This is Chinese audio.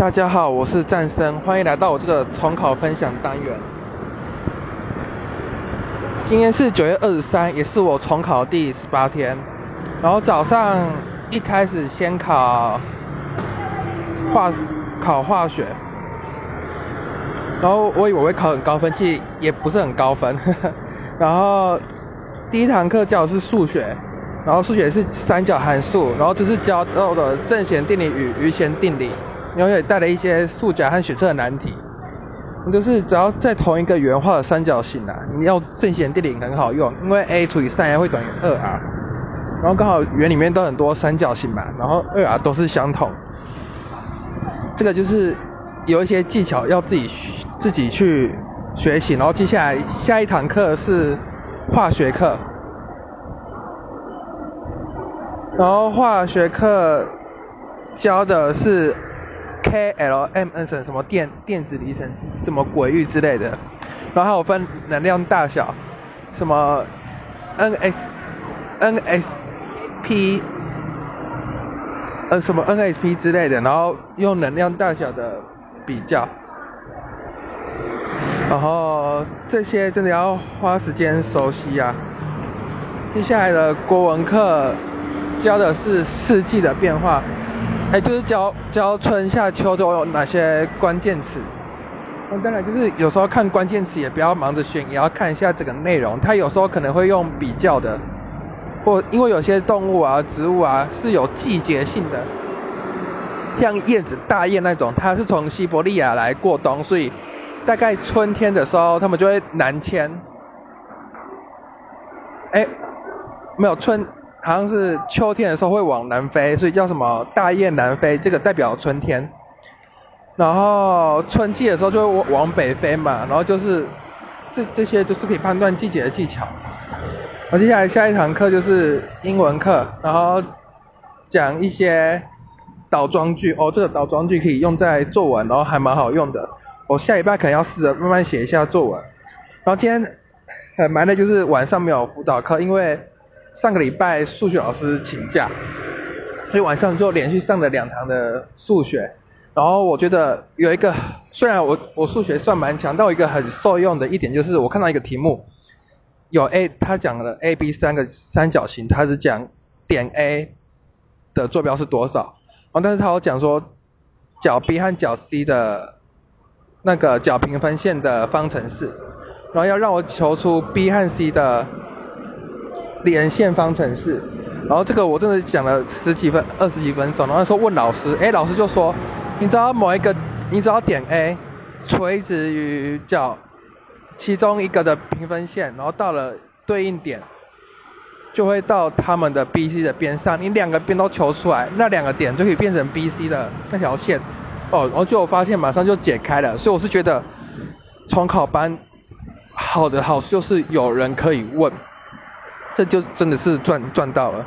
大家好，我是战生，欢迎来到我这个重考分享单元。今天是九月二十三，也是我重考第十八天。然后早上一开始先考化考化学，然后我以为会考很高分，其实也不是很高分。然后第一堂课教的是数学，然后数学是三角函数，然后这是教到的正弦定理与余弦定理。然后也带了一些数甲和学测的难题，就是只要在同一个圆画的三角形啊，你要正弦定理很好用，因为 a 除以 3a 会等于 2r，然后刚好圆里面都很多三角形嘛，然后 2r 都是相同，这个就是有一些技巧要自己自己去学习，然后接下来下一堂课是化学课，然后化学课教的是。K L M N 什什么电电子离层什么鬼域之类的，然后还有分能量大小，什么 N S N S P 呃什么 N S P 之类的，然后用能量大小的比较，然后这些真的要花时间熟悉啊。接下来的国文课教的是四季的变化。哎，就是教教春夏秋冬有哪些关键词。那当然就是有时候看关键词也不要忙着选，也要看一下整个内容。它有时候可能会用比较的，或因为有些动物啊、植物啊是有季节性的，像燕子、大雁那种，它是从西伯利亚来过冬，所以大概春天的时候它们就会南迁。哎，没有春。好像是秋天的时候会往南飞，所以叫什么大雁南飞，这个代表春天。然后春季的时候就会往北飞嘛，然后就是这这些就是可以判断季节的技巧。我，接下来下一堂课就是英文课，然后讲一些倒装句哦，这个倒装句可以用在作文，然后还蛮好用的。我下礼拜可能要试着慢慢写一下作文。然后今天很忙的就是晚上没有辅导课，因为。上个礼拜数学老师请假，所以晚上就连续上了两堂的数学。然后我觉得有一个，虽然我我数学算蛮强，但有一个很受用的一点就是，我看到一个题目，有 A，他讲了 A、B 三个三角形，他是讲点 A 的坐标是多少，然后但是他有讲说角 B 和角 C 的那个角平分线的方程式，然后要让我求出 B 和 C 的。连线方程式，然后这个我真的讲了十几分、二十几分钟，然后说问老师，哎，老师就说，你知道某一个，你知道点 A 垂直于角其中一个的平分线，然后到了对应点，就会到他们的 B、C 的边上，你两个边都求出来，那两个点就可以变成 B、C 的那条线，哦，然后就我发现马上就解开了，所以我是觉得重考班好的好处就是有人可以问。这就真的是赚赚到了。